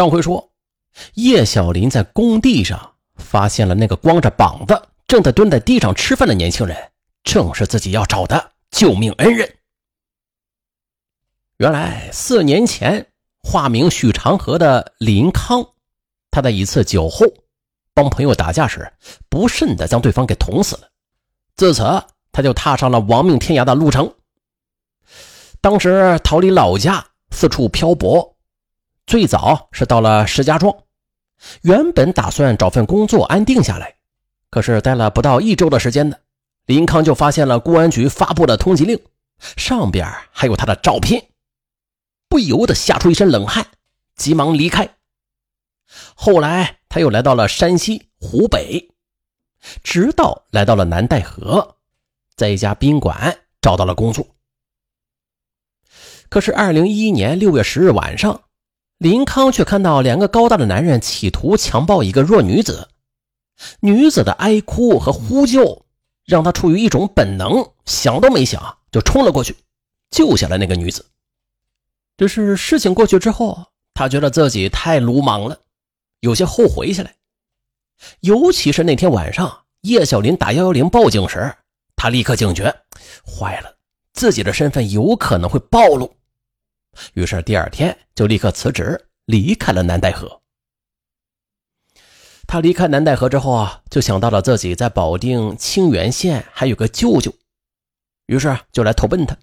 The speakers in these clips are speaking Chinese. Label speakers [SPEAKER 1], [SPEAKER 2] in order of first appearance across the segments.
[SPEAKER 1] 上回说，叶小林在工地上发现了那个光着膀子正在蹲在地上吃饭的年轻人，正是自己要找的救命恩人。原来四年前，化名许长河的林康，他在一次酒后帮朋友打架时，不慎的将对方给捅死了。自此，他就踏上了亡命天涯的路程。当时逃离老家，四处漂泊。最早是到了石家庄，原本打算找份工作安定下来，可是待了不到一周的时间呢，林康就发现了公安局发布的通缉令，上边还有他的照片，不由得吓出一身冷汗，急忙离开。后来他又来到了山西、湖北，直到来到了南戴河，在一家宾馆找到了工作。可是二零一一年六月十日晚上。林康却看到两个高大的男人企图强暴一个弱女子，女子的哀哭和呼救让他出于一种本能，想都没想就冲了过去，救下了那个女子。只是事情过去之后，他觉得自己太鲁莽了，有些后悔起来。尤其是那天晚上，叶小林打幺幺零报警时，他立刻警觉，坏了，自己的身份有可能会暴露。于是第二天就立刻辞职，离开了南戴河。他离开南戴河之后啊，就想到了自己在保定清源县还有个舅舅，于是就来投奔他。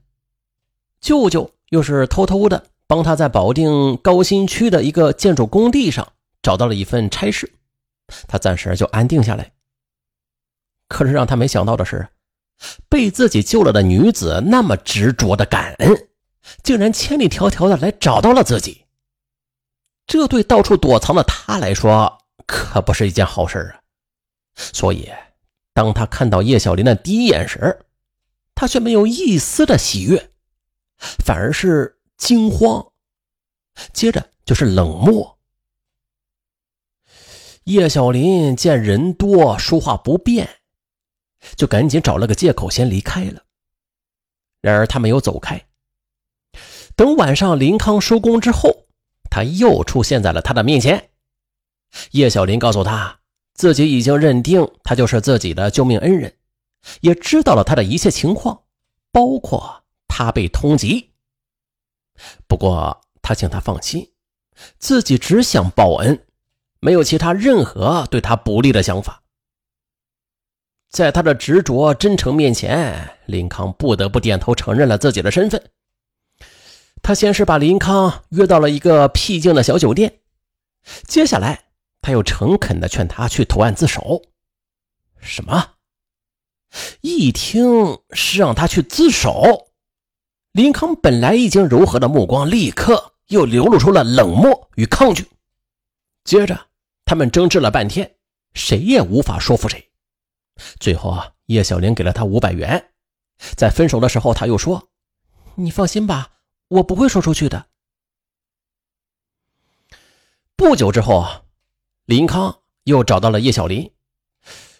[SPEAKER 1] 舅舅又是偷偷的帮他在保定高新区的一个建筑工地上找到了一份差事，他暂时就安定下来。可是让他没想到的是，被自己救了的女子那么执着的感恩。竟然千里迢迢的来找到了自己，这对到处躲藏的他来说可不是一件好事啊！所以，当他看到叶小林的第一眼时，他却没有一丝的喜悦，反而是惊慌，接着就是冷漠。叶小林见人多说话不便，就赶紧找了个借口先离开了。然而他没有走开。等晚上林康收工之后，他又出现在了他的面前。叶小林告诉他，自己已经认定他就是自己的救命恩人，也知道了他的一切情况，包括他被通缉。不过他请他放心，自己只想报恩，没有其他任何对他不利的想法。在他的执着真诚面前，林康不得不点头承认了自己的身份。他先是把林康约到了一个僻静的小酒店，接下来他又诚恳地劝他去投案自首。什么？一听是让他去自首，林康本来已经柔和的目光立刻又流露出了冷漠与抗拒。接着，他们争执了半天，谁也无法说服谁。最后啊，叶小玲给了他五百元，在分手的时候，他又说：“你放心吧。”我不会说出去的。不久之后，林康又找到了叶小林，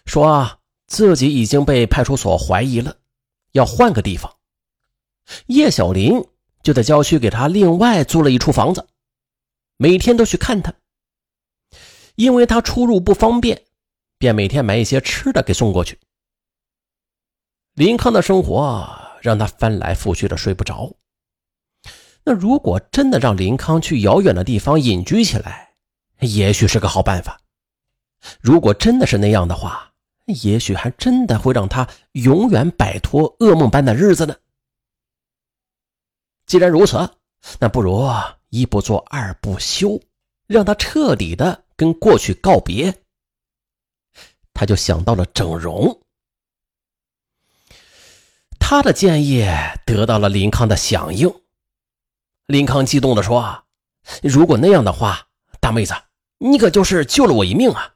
[SPEAKER 1] 说自己已经被派出所怀疑了，要换个地方。叶小林就在郊区给他另外租了一处房子，每天都去看他。因为他出入不方便，便每天买一些吃的给送过去。林康的生活让他翻来覆去的睡不着。那如果真的让林康去遥远的地方隐居起来，也许是个好办法。如果真的是那样的话，也许还真的会让他永远摆脱噩梦般的日子呢。既然如此，那不如一不做二不休，让他彻底的跟过去告别。他就想到了整容，他的建议得到了林康的响应。林康激动地说：“如果那样的话，大妹子，你可就是救了我一命啊！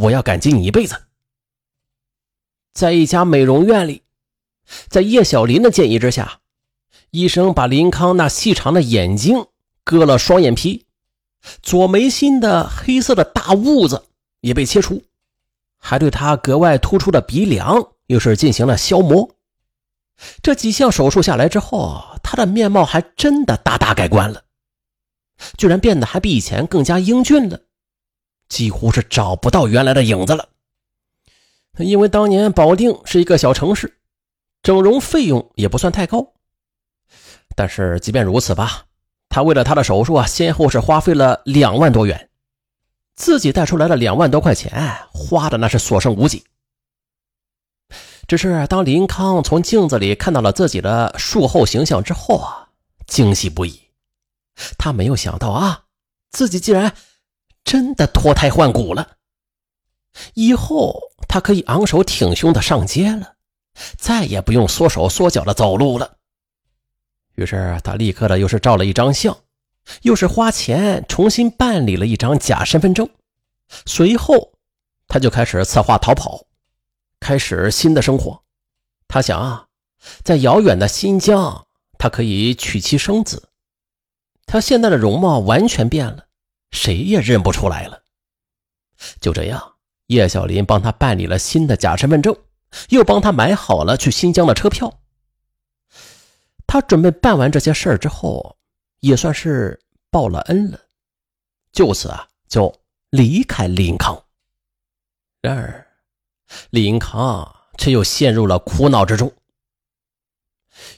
[SPEAKER 1] 我要感激你一辈子。”在一家美容院里，在叶小林的建议之下，医生把林康那细长的眼睛割了双眼皮，左眉心的黑色的大痦子也被切除，还对他格外突出的鼻梁又是进行了消磨。这几项手术下来之后，他的面貌还真的大大改观了。居然变得还比以前更加英俊了，几乎是找不到原来的影子了。因为当年保定是一个小城市，整容费用也不算太高。但是即便如此吧，他为了他的手术啊，先后是花费了两万多元，自己带出来的两万多块钱，花的那是所剩无几。只是当林康从镜子里看到了自己的术后形象之后啊，惊喜不已。他没有想到啊，自己竟然真的脱胎换骨了。以后他可以昂首挺胸的上街了，再也不用缩手缩脚的走路了。于是他立刻的又是照了一张相，又是花钱重新办理了一张假身份证。随后，他就开始策划逃跑。开始新的生活，他想啊，在遥远的新疆，他可以娶妻生子。他现在的容貌完全变了，谁也认不出来了。就这样，叶小林帮他办理了新的假身份证，又帮他买好了去新疆的车票。他准备办完这些事儿之后，也算是报了恩了，就此啊，就离开林康。然而。李银康却又陷入了苦恼之中，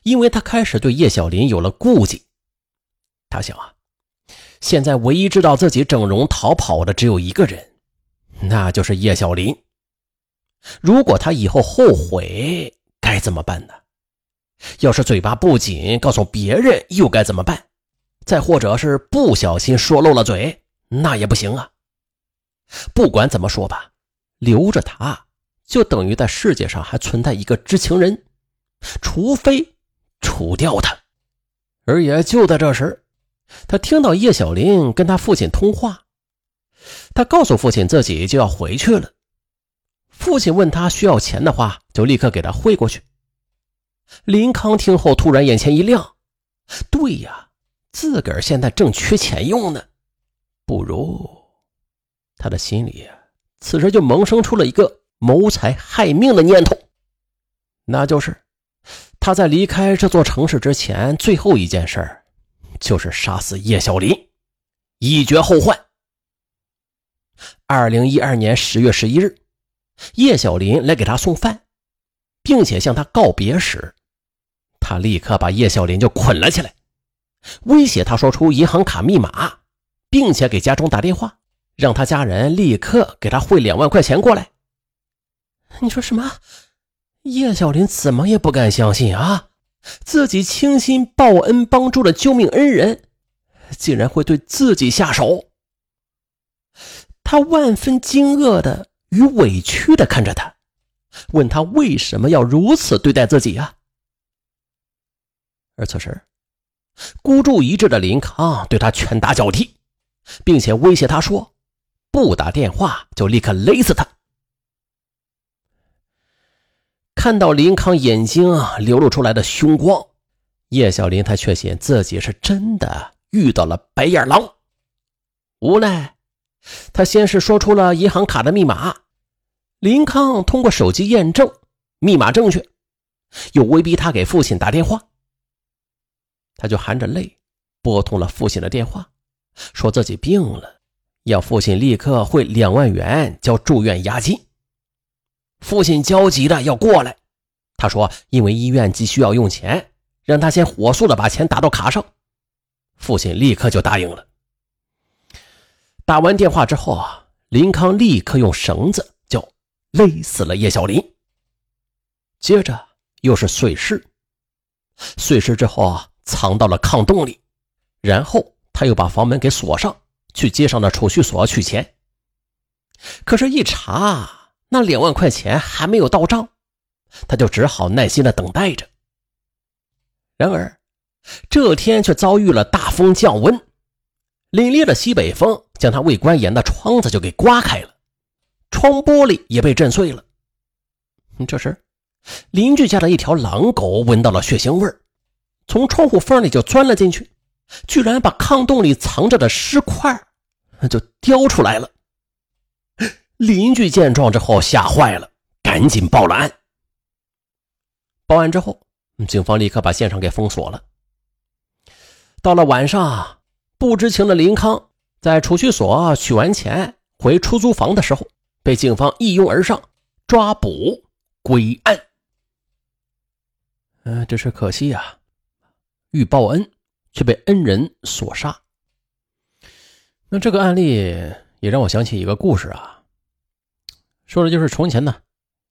[SPEAKER 1] 因为他开始对叶小林有了顾忌。他想啊，现在唯一知道自己整容逃跑的只有一个人，那就是叶小林。如果他以后后悔，该怎么办呢？要是嘴巴不紧，告诉别人又该怎么办？再或者是不小心说漏了嘴，那也不行啊。不管怎么说吧，留着他。就等于在世界上还存在一个知情人，除非除掉他。而也就在这时，他听到叶小林跟他父亲通话，他告诉父亲自己就要回去了。父亲问他需要钱的话，就立刻给他汇过去。林康听后突然眼前一亮，对呀，自个儿现在正缺钱用呢，不如……他的心里此时就萌生出了一个。谋财害命的念头，那就是他在离开这座城市之前，最后一件事就是杀死叶小林，以绝后患。二零一二年十月十一日，叶小林来给他送饭，并且向他告别时，他立刻把叶小林就捆了起来，威胁他说出银行卡密码，并且给家中打电话，让他家人立刻给他汇两万块钱过来。你说什么？叶小林怎么也不敢相信啊！自己倾心报恩帮助的救命恩人，竟然会对自己下手。他万分惊愕的与委屈的看着他，问他为什么要如此对待自己啊？而此时，孤注一掷的林康对他拳打脚踢，并且威胁他说：“不打电话就立刻勒死他。”看到林康眼睛流露出来的凶光，叶小林他确信自己是真的遇到了白眼狼。无奈，他先是说出了银行卡的密码，林康通过手机验证密码正确，又威逼他给父亲打电话。他就含着泪拨通了父亲的电话，说自己病了，要父亲立刻汇两万元交住院押金。父亲焦急的要过来，他说：“因为医院急需要用钱，让他先火速的把钱打到卡上。”父亲立刻就答应了。打完电话之后啊，林康立刻用绳子就勒死了叶小林。接着又是碎尸，碎尸之后啊，藏到了炕洞里，然后他又把房门给锁上，去街上的储蓄所取钱。可是，一查。那两万块钱还没有到账，他就只好耐心的等待着。然而，这天却遭遇了大风降温，凛冽的西北风将他未关严的窗子就给刮开了，窗玻璃也被震碎了。这时，邻居家的一条狼狗闻到了血腥味从窗户缝里就钻了进去，居然把炕洞里藏着的尸块就叼出来了。邻居见状之后吓坏了，赶紧报了案。报案之后，警方立刻把现场给封锁了。到了晚上，不知情的林康在储蓄所取完钱回出租房的时候，被警方一拥而上抓捕归案。嗯，只是可惜啊，欲报恩却被恩人所杀。那这个案例也让我想起一个故事啊，说的就是从前呢，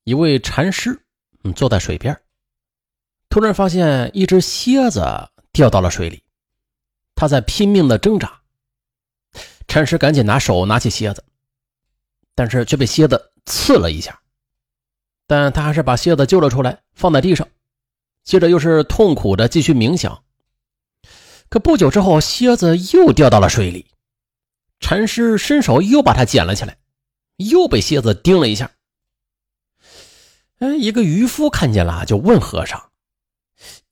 [SPEAKER 1] 一位禅师，嗯，坐在水边，突然发现一只蝎子掉到了水里，他在拼命的挣扎。禅师赶紧拿手拿起蝎子，但是却被蝎子刺了一下，但他还是把蝎子救了出来，放在地上，接着又是痛苦的继续冥想。可不久之后，蝎子又掉到了水里。禅师伸手又把它捡了起来，又被蝎子叮了一下。哎，一个渔夫看见了，就问和尚：“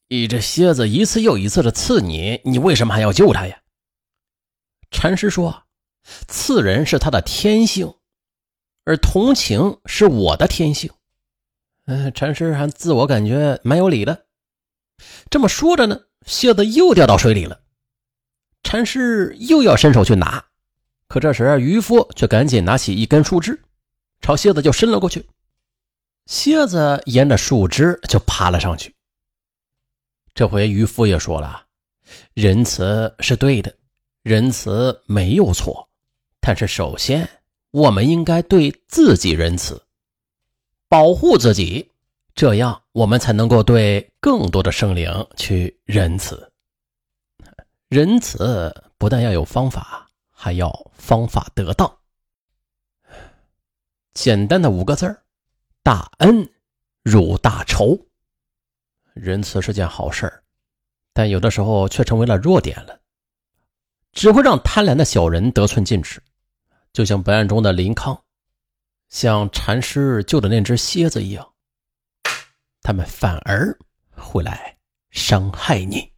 [SPEAKER 1] 你这蝎子一次又一次的刺你，你为什么还要救它呀？”禅师说：“刺人是他的天性，而同情是我的天性。”嗯，禅师还自我感觉蛮有理的。这么说着呢，蝎子又掉到水里了。禅师又要伸手去拿。可这时，渔夫却赶紧拿起一根树枝，朝蝎子就伸了过去。蝎子沿着树枝就爬了上去。这回渔夫也说了：“仁慈是对的，仁慈没有错，但是首先我们应该对自己仁慈，保护自己，这样我们才能够对更多的生灵去仁慈。仁慈不但要有方法。”还要方法得当。简单的五个字儿：大恩如大仇。仁慈是件好事儿，但有的时候却成为了弱点了，只会让贪婪的小人得寸进尺。就像本案中的林康，像禅师救的那只蝎子一样，他们反而会来伤害你。